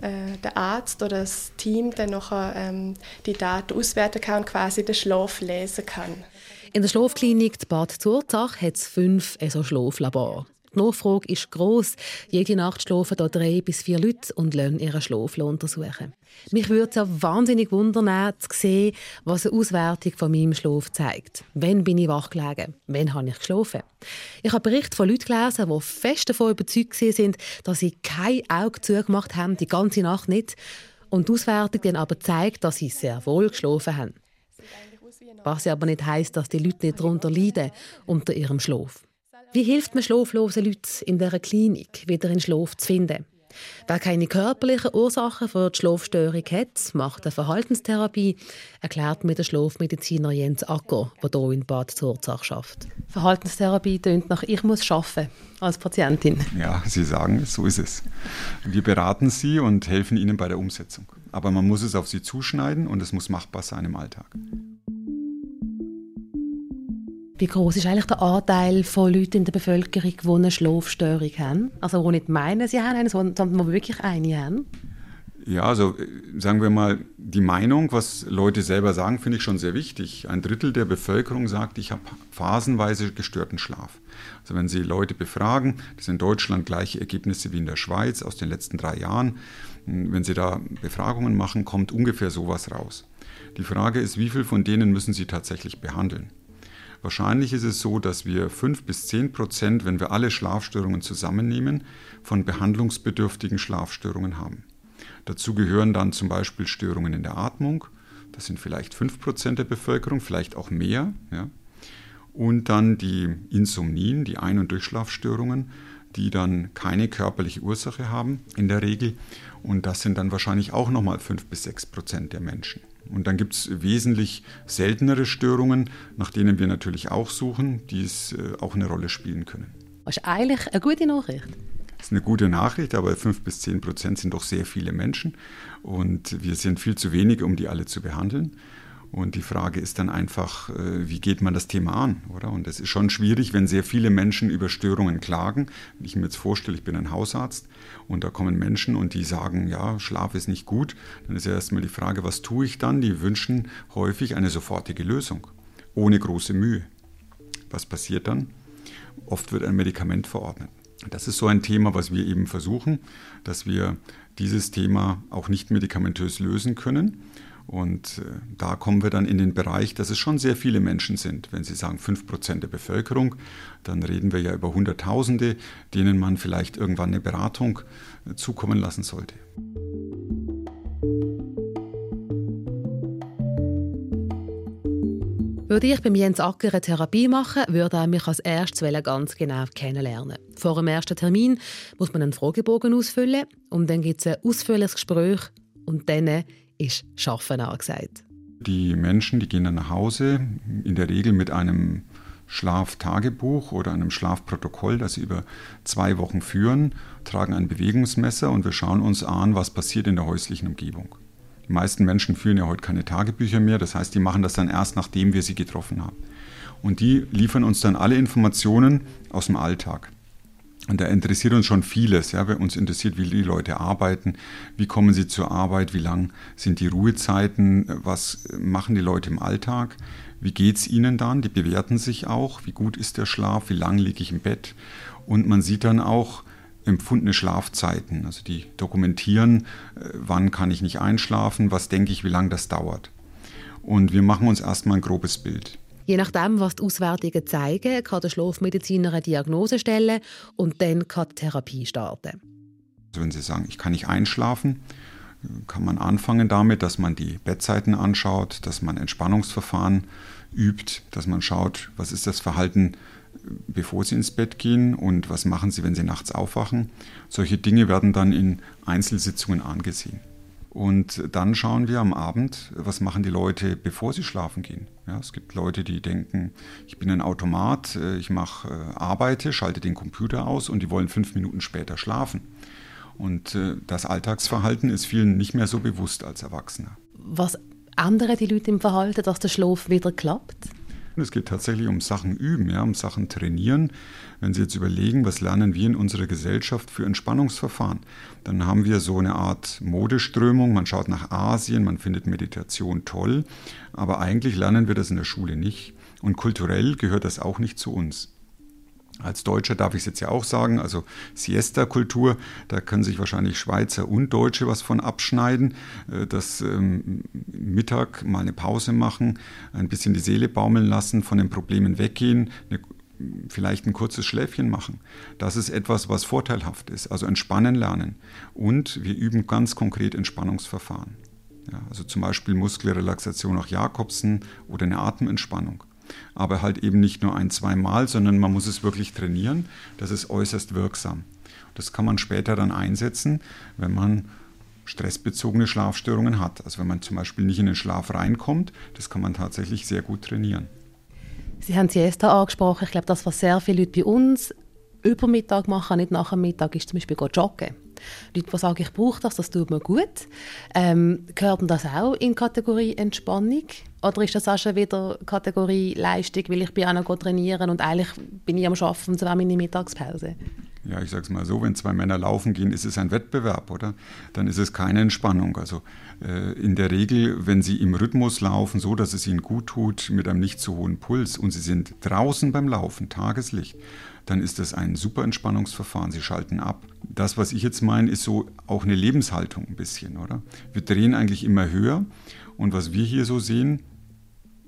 äh, der Arzt oder das Team dann nachher ähm, die Daten auswerten kann und quasi den Schlaf lesen kann. In der Schlafklinik Bad Zurzach hat es fünf so Schlaflabore. Die Nachfrage ist gross. Jede Nacht schlafen hier drei bis vier Leute und lassen ihren Schlaf untersuchen. Mich würde es ja wahnsinnig wundern, zu sehen, was eine Auswertung von meinem Schlaf zeigt. Wann bin ich wach gelegen? Wann habe ich geschlafen? Ich habe Berichte von Leuten gelesen, die fest davon überzeugt sind, dass sie kein Auge zugemacht haben, die ganze Nacht nicht. Und die Auswertung dann aber zeigt, dass sie sehr wohl geschlafen haben. Was aber nicht heisst, dass die Leute nicht darunter leiden, unter ihrem Schlaf. Wie hilft man schlaflosen Leuten in dieser Klinik, wieder in Schlaf zu finden? Wer keine körperlichen Ursachen für die Schlafstörung hat, macht eine Verhaltenstherapie, erklärt mir der Schlafmediziner Jens Acker, der hier in Bad Zurzach schafft. Verhaltenstherapie tönt nach «Ich muss arbeiten» als Patientin. Ja, Sie sagen es, so ist es. Wir beraten Sie und helfen Ihnen bei der Umsetzung. Aber man muss es auf Sie zuschneiden und es muss machbar sein im Alltag. Wie groß ist eigentlich der Anteil von Leuten in der Bevölkerung, die eine Schlafstörung haben? Also die nicht meinen, sie haben eine, sondern die wirklich eine haben? Ja, also sagen wir mal, die Meinung, was Leute selber sagen, finde ich schon sehr wichtig. Ein Drittel der Bevölkerung sagt, ich habe phasenweise gestörten Schlaf. Also wenn Sie Leute befragen, das sind in Deutschland gleiche Ergebnisse wie in der Schweiz aus den letzten drei Jahren. Wenn Sie da Befragungen machen, kommt ungefähr sowas raus. Die Frage ist, wie viel von denen müssen Sie tatsächlich behandeln? Wahrscheinlich ist es so, dass wir 5 bis 10 Prozent, wenn wir alle Schlafstörungen zusammennehmen, von behandlungsbedürftigen Schlafstörungen haben. Dazu gehören dann zum Beispiel Störungen in der Atmung, das sind vielleicht 5 Prozent der Bevölkerung, vielleicht auch mehr. Ja. Und dann die Insomnien, die Ein- und Durchschlafstörungen, die dann keine körperliche Ursache haben in der Regel. Und das sind dann wahrscheinlich auch nochmal 5 bis 6 Prozent der Menschen. Und dann gibt es wesentlich seltenere Störungen, nach denen wir natürlich auch suchen, die es äh, auch eine Rolle spielen können. Das ist eigentlich eine gute Nachricht. Das ist eine gute Nachricht, aber 5 bis 10 Prozent sind doch sehr viele Menschen und wir sind viel zu wenige, um die alle zu behandeln. Und die Frage ist dann einfach, äh, wie geht man das Thema an, oder? Und es ist schon schwierig, wenn sehr viele Menschen über Störungen klagen. Wenn ich mir jetzt vorstelle, ich bin ein Hausarzt und da kommen Menschen und die sagen, ja, Schlaf ist nicht gut, dann ist ja erstmal die Frage, was tue ich dann? Die wünschen häufig eine sofortige Lösung, ohne große Mühe. Was passiert dann? Oft wird ein Medikament verordnet. Das ist so ein Thema, was wir eben versuchen, dass wir dieses Thema auch nicht medikamentös lösen können. Und äh, da kommen wir dann in den Bereich, dass es schon sehr viele Menschen sind. Wenn Sie sagen 5% der Bevölkerung, dann reden wir ja über Hunderttausende, denen man vielleicht irgendwann eine Beratung äh, zukommen lassen sollte. Würde ich beim Jens Acker eine Therapie machen, würde er mich als erstes ganz genau kennenlernen. Vor dem ersten Termin muss man einen Fragebogen ausfüllen und dann gibt es ein ausführliches Gespräch und dann ist Schaffen angesagt. Die Menschen, die gehen dann nach Hause, in der Regel mit einem Schlaftagebuch oder einem Schlafprotokoll, das sie über zwei Wochen führen, tragen ein Bewegungsmesser und wir schauen uns an, was passiert in der häuslichen Umgebung. Die meisten Menschen führen ja heute keine Tagebücher mehr, das heißt, die machen das dann erst, nachdem wir sie getroffen haben. Und die liefern uns dann alle Informationen aus dem Alltag. Und da interessiert uns schon vieles. Ja. Uns interessiert, wie die Leute arbeiten, wie kommen sie zur Arbeit, wie lang sind die Ruhezeiten, was machen die Leute im Alltag, wie geht es ihnen dann, die bewerten sich auch, wie gut ist der Schlaf, wie lang liege ich im Bett. Und man sieht dann auch, empfundene Schlafzeiten. Also die dokumentieren, äh, wann kann ich nicht einschlafen, was denke ich, wie lange das dauert. Und wir machen uns erstmal ein grobes Bild. Je nachdem, was die Auswertungen zeigen, kann der Schlafmediziner eine Diagnose stellen und dann kann die Therapie starten. Also wenn Sie sagen, ich kann nicht einschlafen, kann man anfangen damit, dass man die Bettzeiten anschaut, dass man Entspannungsverfahren übt, dass man schaut, was ist das Verhalten, bevor sie ins Bett gehen und was machen sie, wenn sie nachts aufwachen. Solche Dinge werden dann in Einzelsitzungen angesehen. Und dann schauen wir am Abend, was machen die Leute, bevor sie schlafen gehen. Ja, es gibt Leute, die denken, ich bin ein Automat, äh, ich mache, äh, arbeite, schalte den Computer aus und die wollen fünf Minuten später schlafen. Und äh, das Alltagsverhalten ist vielen nicht mehr so bewusst als Erwachsener. Was ändern die Leute im Verhalten, dass der Schlaf wieder klappt? Es geht tatsächlich um Sachen üben, ja, um Sachen trainieren. Wenn Sie jetzt überlegen, was lernen wir in unserer Gesellschaft für Entspannungsverfahren, dann haben wir so eine Art Modeströmung. Man schaut nach Asien, man findet Meditation toll, aber eigentlich lernen wir das in der Schule nicht. Und kulturell gehört das auch nicht zu uns. Als Deutscher darf ich es jetzt ja auch sagen, also Siesta-Kultur, da können sich wahrscheinlich Schweizer und Deutsche was von abschneiden, äh, dass ähm, Mittag mal eine Pause machen, ein bisschen die Seele baumeln lassen, von den Problemen weggehen, eine, vielleicht ein kurzes Schläfchen machen. Das ist etwas, was vorteilhaft ist, also entspannen lernen. Und wir üben ganz konkret Entspannungsverfahren. Ja, also zum Beispiel Muskelrelaxation nach Jakobsen oder eine Atementspannung aber halt eben nicht nur ein, zwei Mal, sondern man muss es wirklich trainieren. Das ist äußerst wirksam. Das kann man später dann einsetzen, wenn man stressbezogene Schlafstörungen hat. Also wenn man zum Beispiel nicht in den Schlaf reinkommt, das kann man tatsächlich sehr gut trainieren. Sie haben Siesta angesprochen. Ich glaube, das, was sehr viele Leute bei uns über Mittag machen, nicht nach dem Mittag, ist zum Beispiel joggen. Leute, die sagen, ich brauche das, das tut mir gut. Ähm, gehört das auch in Kategorie Entspannung? Oder ist das auch schon wieder Kategorie Leistung, weil ich bin auch noch trainieren und eigentlich bin ich am Arbeiten und so meine Mittagspause? Ja, ich sage es mal so, wenn zwei Männer laufen gehen, ist es ein Wettbewerb, oder? Dann ist es keine Entspannung. Also äh, in der Regel, wenn sie im Rhythmus laufen, so dass es ihnen gut tut, mit einem nicht zu hohen Puls und sie sind draußen beim Laufen, Tageslicht, dann ist das ein super Entspannungsverfahren. Sie schalten ab. Das, was ich jetzt meine, ist so auch eine Lebenshaltung ein bisschen, oder? Wir drehen eigentlich immer höher und was wir hier so sehen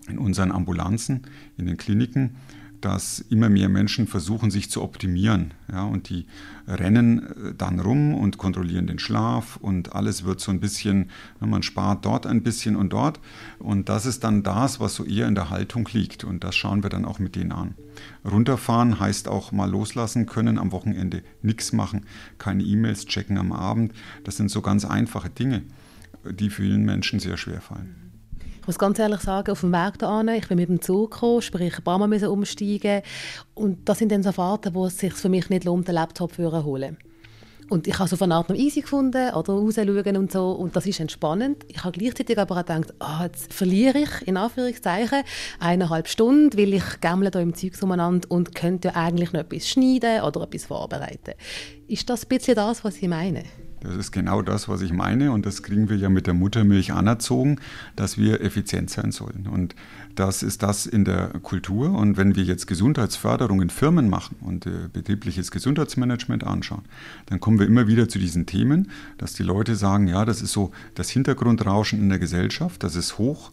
in unseren Ambulanzen, in den Kliniken, dass immer mehr Menschen versuchen, sich zu optimieren. Ja, und die rennen äh, dann rum und kontrollieren den Schlaf und alles wird so ein bisschen, man spart dort ein bisschen und dort. Und das ist dann das, was so eher in der Haltung liegt. Und das schauen wir dann auch mit denen an. Runterfahren heißt auch mal loslassen können, am Wochenende nichts machen, keine E-Mails checken am Abend. Das sind so ganz einfache Dinge, die vielen Menschen sehr schwer fallen. Ich muss ganz ehrlich sagen, auf dem Weg dahin, ich bin mit dem Zug gekommen, sprich ein paar Mal müssen umsteigen und das sind dann so Fahrten, wo es sich für mich nicht lohnt, den Laptop zu holen. Und ich habe es auf eine Art noch easy gefunden, oder rausschauen und so, und das ist entspannend. Ich habe gleichzeitig aber auch gedacht, oh, jetzt verliere ich, in Anführungszeichen, eineinhalb Stunden, weil ich gammle da im Zeug umeinander und könnte ja eigentlich noch etwas schneiden oder etwas vorbereiten. Ist das ein bisschen das, was ich meine? Das ist genau das, was ich meine und das kriegen wir ja mit der Muttermilch anerzogen, dass wir effizient sein sollen. Und das ist das in der Kultur. Und wenn wir jetzt Gesundheitsförderung in Firmen machen und äh, betriebliches Gesundheitsmanagement anschauen, dann kommen wir immer wieder zu diesen Themen, dass die Leute sagen, ja, das ist so das Hintergrundrauschen in der Gesellschaft, das ist hoch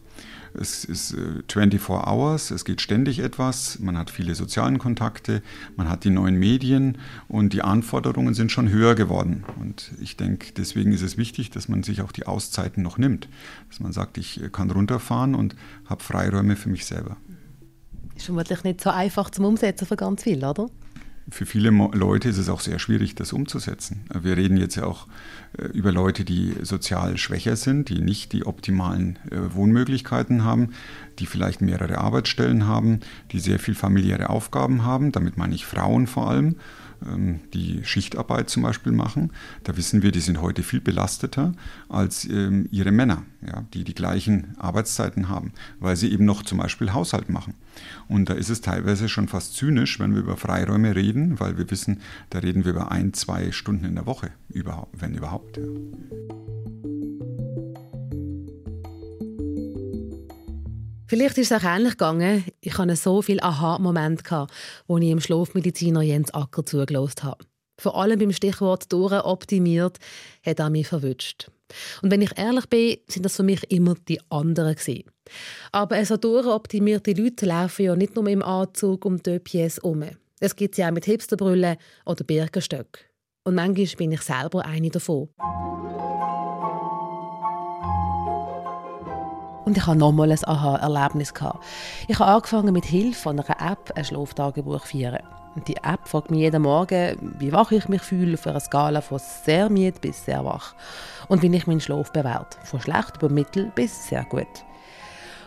es ist 24 äh, Hours, es geht ständig etwas, man hat viele sozialen Kontakte, man hat die neuen Medien und die Anforderungen sind schon höher geworden. Und ich denke, deswegen ist es wichtig, dass man sich auch die Auszeiten noch nimmt. Dass man sagt, ich äh, kann runterfahren und habe Freiräume für mich selber. Ist vermutlich nicht so einfach zum Umsetzen für ganz viel, oder? für viele Leute ist es auch sehr schwierig, das umzusetzen. Wir reden jetzt ja auch äh, über Leute, die sozial schwächer sind, die nicht die optimalen äh, Wohnmöglichkeiten haben, die vielleicht mehrere Arbeitsstellen haben, die sehr viel familiäre Aufgaben haben. Damit meine ich Frauen vor allem ähm, die Schichtarbeit zum Beispiel machen, da wissen wir, die sind heute viel belasteter als ähm, ihre Männer, die die gleichen Arbeitszeiten haben, weil sie eben noch zum Beispiel Haushalt machen. Und da ist es teilweise schon fast zynisch, wenn wir über Freiräume reden, weil wir wissen, da reden wir über ein, zwei Stunden in der Woche, wenn überhaupt. Ja. Vielleicht ist es auch ähnlich gegangen. Ich hatte so viele Aha-Momente, wo ich im Schlafmediziner Jens Acker zugelassen habe. Vor allem beim Stichwort «durchoptimiert» hat er mich verwünscht. Und wenn ich ehrlich bin, sind das für mich immer die anderen gewesen. Aber so durchoptimierte Leute laufen ja nicht nur im Anzug um die ÖPS herum. Es gibt sie auch mit Hipsterbrüllen oder Birkenstöcken. Und manchmal bin ich selber eine davon. Und ich hatte nochmal ein Aha-Erlebnis. Ich habe angefangen mit Hilfe von einer App ein Schlaftagebuch zu führen. Die App fragt mich jeden Morgen, wie wach ich mich fühle, auf einer Skala von sehr müde bis sehr wach. Und wie ich meinen Schlaf bewerte, von schlecht über mittel bis sehr gut.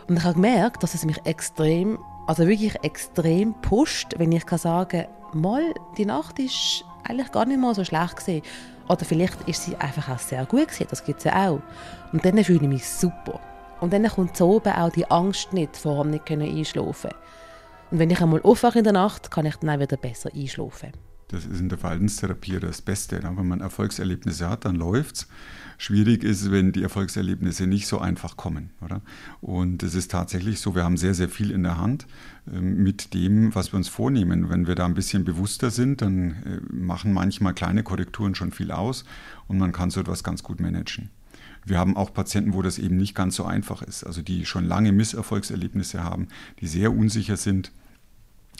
Und ich habe gemerkt, dass es mich extrem, also wirklich extrem pusht, wenn ich kann sagen mal, die Nacht ist eigentlich gar nicht mal so schlecht gewesen. Oder vielleicht ist sie einfach auch sehr gut gewesen, das gibt es ja auch. Und dann fühle ich mich super. Und dann kommt so oben auch die Angst nicht, vor dem nicht einschlafen können. Und wenn ich einmal aufwache in der Nacht, kann ich dann auch wieder besser einschlafen. Das ist in der Verhaltenstherapie das Beste. Wenn man Erfolgserlebnisse hat, dann läuft es. Schwierig ist, wenn die Erfolgserlebnisse nicht so einfach kommen. Oder? Und es ist tatsächlich so, wir haben sehr, sehr viel in der Hand ähm, mit dem, was wir uns vornehmen. Wenn wir da ein bisschen bewusster sind, dann äh, machen manchmal kleine Korrekturen schon viel aus und man kann so etwas ganz gut managen. Wir haben auch Patienten, wo das eben nicht ganz so einfach ist, also die schon lange Misserfolgserlebnisse haben, die sehr unsicher sind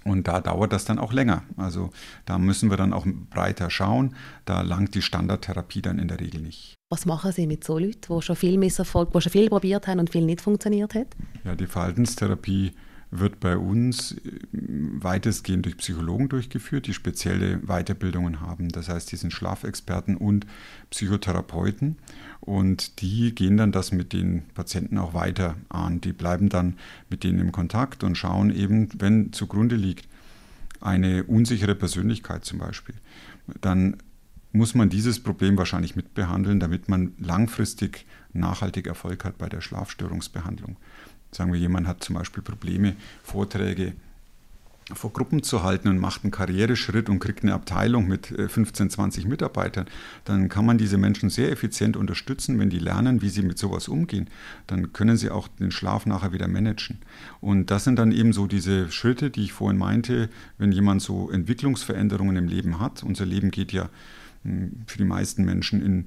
und da dauert das dann auch länger. Also da müssen wir dann auch breiter schauen. Da langt die Standardtherapie dann in der Regel nicht. Was machen Sie mit so Leuten, die schon viel Misserfolg, die schon viel probiert haben und viel nicht funktioniert hat? Ja, die Verhaltenstherapie wird bei uns äh, weitestgehend durch Psychologen durchgeführt, die spezielle Weiterbildungen haben. Das heißt, die sind Schlafexperten und Psychotherapeuten. Und die gehen dann das mit den Patienten auch weiter an. Die bleiben dann mit denen im Kontakt und schauen eben, wenn zugrunde liegt eine unsichere Persönlichkeit zum Beispiel, dann muss man dieses Problem wahrscheinlich mitbehandeln, damit man langfristig nachhaltig Erfolg hat bei der Schlafstörungsbehandlung. Sagen wir, jemand hat zum Beispiel Probleme, Vorträge vor Gruppen zu halten und macht einen Karriereschritt und kriegt eine Abteilung mit 15, äh, 20 Mitarbeitern, dann kann man diese Menschen sehr effizient unterstützen, wenn die lernen, wie sie mit sowas umgehen. Dann können sie auch den Schlaf nachher wieder managen. Und das sind dann eben so diese Schritte, die ich vorhin meinte, wenn jemand so Entwicklungsveränderungen im Leben hat. Unser Leben geht ja hm, für die meisten Menschen in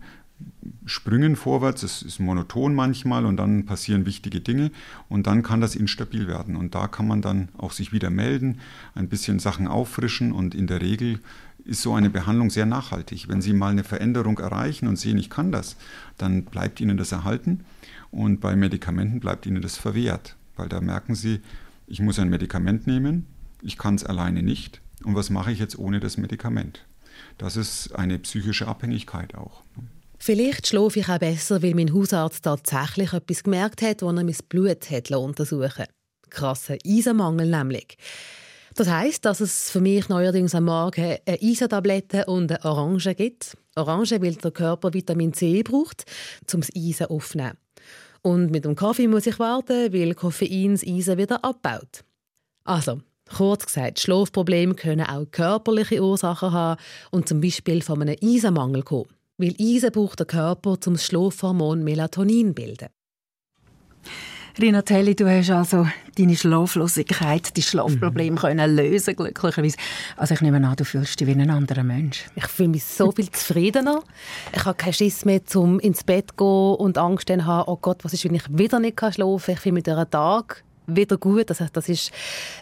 Sprüngen vorwärts, es ist monoton manchmal und dann passieren wichtige Dinge und dann kann das instabil werden und da kann man dann auch sich wieder melden, ein bisschen Sachen auffrischen und in der Regel ist so eine Behandlung sehr nachhaltig. Wenn Sie mal eine Veränderung erreichen und sehen, ich kann das, dann bleibt Ihnen das erhalten und bei Medikamenten bleibt Ihnen das verwehrt, weil da merken Sie, ich muss ein Medikament nehmen, ich kann es alleine nicht und was mache ich jetzt ohne das Medikament? Das ist eine psychische Abhängigkeit auch. Vielleicht schlafe ich auch besser, weil mein Hausarzt tatsächlich etwas gemerkt hat, als er mein Blut hat untersuchen Krasser Eisenmangel nämlich. Das heißt, dass es für mich neuerdings am Morgen eine Eisentablette und eine Orange gibt. Orange, weil der Körper Vitamin C braucht, um das Eisen aufzunehmen. Und mit dem Kaffee muss ich warten, weil Koffein das Eisen wieder abbaut. Also, kurz gesagt, Schlafprobleme können auch körperliche Ursachen haben und zum Beispiel von einem Eisenmangel kommen weil Eisen braucht der Körper, um das Schlafhormon Melatonin zu bilden. Rinatelli, du hast also deine Schlaflosigkeit, die Schlafprobleme mhm. können lösen, glücklicherweise. Also ich nehme an, du fühlst dich wie ein anderer Mensch. Ich fühle mich so viel zufriedener. Ich habe keinen Schiss mehr, um ins Bett zu gehen und Angst zu haben, oh Gott, was ist, wenn ich wieder nicht schlafen kann. Ich fühle mich durch einen Tag wieder gut. Das, das ist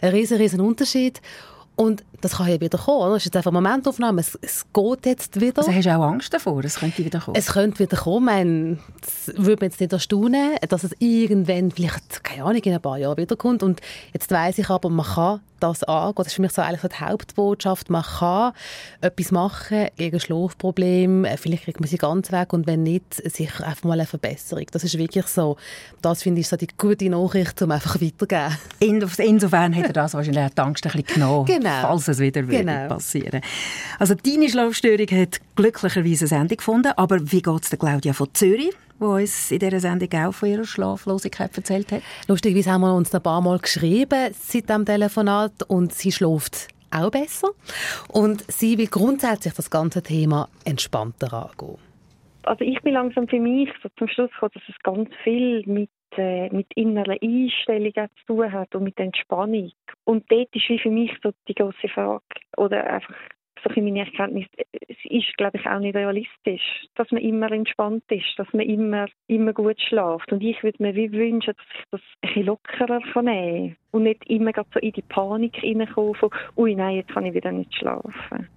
ein riesen, riesen Unterschied. Und das kann ja wieder kommen. Das ist jetzt einfach eine Momentaufnahme. Es, es geht jetzt wieder. Also hast du auch Angst davor, es könnte wieder kommen? Es könnte wieder kommen. Das würde mich jetzt nicht erstaunen, dass es irgendwann, vielleicht, keine Ahnung, in ein paar Jahren wiederkommt. Und jetzt weiss ich aber, man kann das angehen. Das ist für mich so eigentlich so die Hauptbotschaft. Man kann etwas machen gegen Schlafprobleme. Vielleicht kriegt man sie ganz weg und wenn nicht, sich einfach mal eine Verbesserung. Das ist wirklich so. Das finde ich so die gute Nachricht, um einfach weiterzugeben. insofern hätte er das wahrscheinlich die Angst ein bisschen genommen, genau. falls es wieder genau. passieren Also deine Schlafstörung hat glücklicherweise ein Ende gefunden. Aber wie geht es der Claudia von Zürich? die uns in dieser Sendung auch von ihrer Schlaflosigkeit erzählt hat. Lustigerweise haben wir uns ein paar Mal geschrieben seit dem Telefonat und sie schläft auch besser. Und sie will grundsätzlich das ganze Thema entspannter angehen. Also ich bin langsam für mich so zum Schluss gekommen, dass es ganz viel mit äh, mit inneren Einstellungen zu tun hat und mit Entspannung. Und dort ist wie für mich so die große Frage oder einfach so meine Erkenntnis, es ist, glaube ich, auch nicht realistisch, dass man immer entspannt ist, dass man immer, immer gut schläft. Und ich würde mir wie wünschen, dass ich das ein lockerer kann und nicht immer so in die Panik reinkommen von, ui, nein, jetzt kann ich wieder nicht schlafen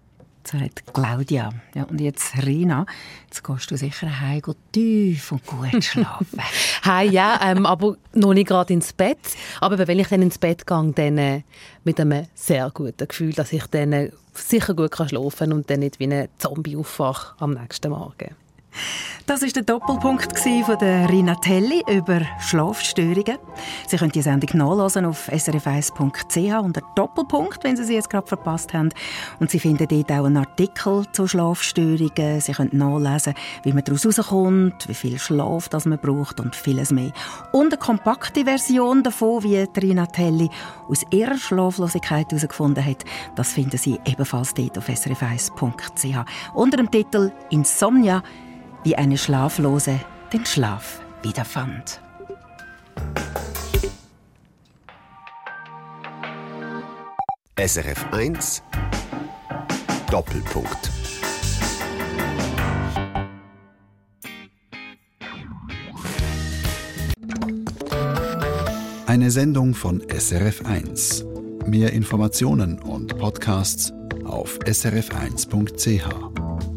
sagt Claudia. Ja, und jetzt, Rina, jetzt gehst du sicher heim tief und gut schlafen. hey, ja, ähm, aber noch nicht gerade ins Bett. Aber wenn ich dann ins Bett gehe, dann äh, mit einem sehr guten Gefühl, dass ich dann äh, sicher gut schlafen kann und dann nicht wie ein Zombie aufwache am nächsten Morgen. Das ist der Doppelpunkt von der Rina Telli über Schlafstörungen. Sie können die Sendung nachlesen auf srf1.ch unter Doppelpunkt, wenn Sie sie jetzt gerade verpasst haben. Und Sie finden dort auch einen Artikel zu Schlafstörungen. Sie können nachlesen, wie man daraus rauskommt, wie viel Schlaf das man braucht und vieles mehr. Und eine kompakte Version davon, wie Rina Telli aus ihrer Schlaflosigkeit herausgefunden hat, das finden Sie ebenfalls dort auf srf1.ch unter dem Titel Insomnia – wie eine Schlaflose den Schlaf wiederfand. SRF 1 Doppelpunkt Eine Sendung von SRF 1. Mehr Informationen und Podcasts auf srf1.ch.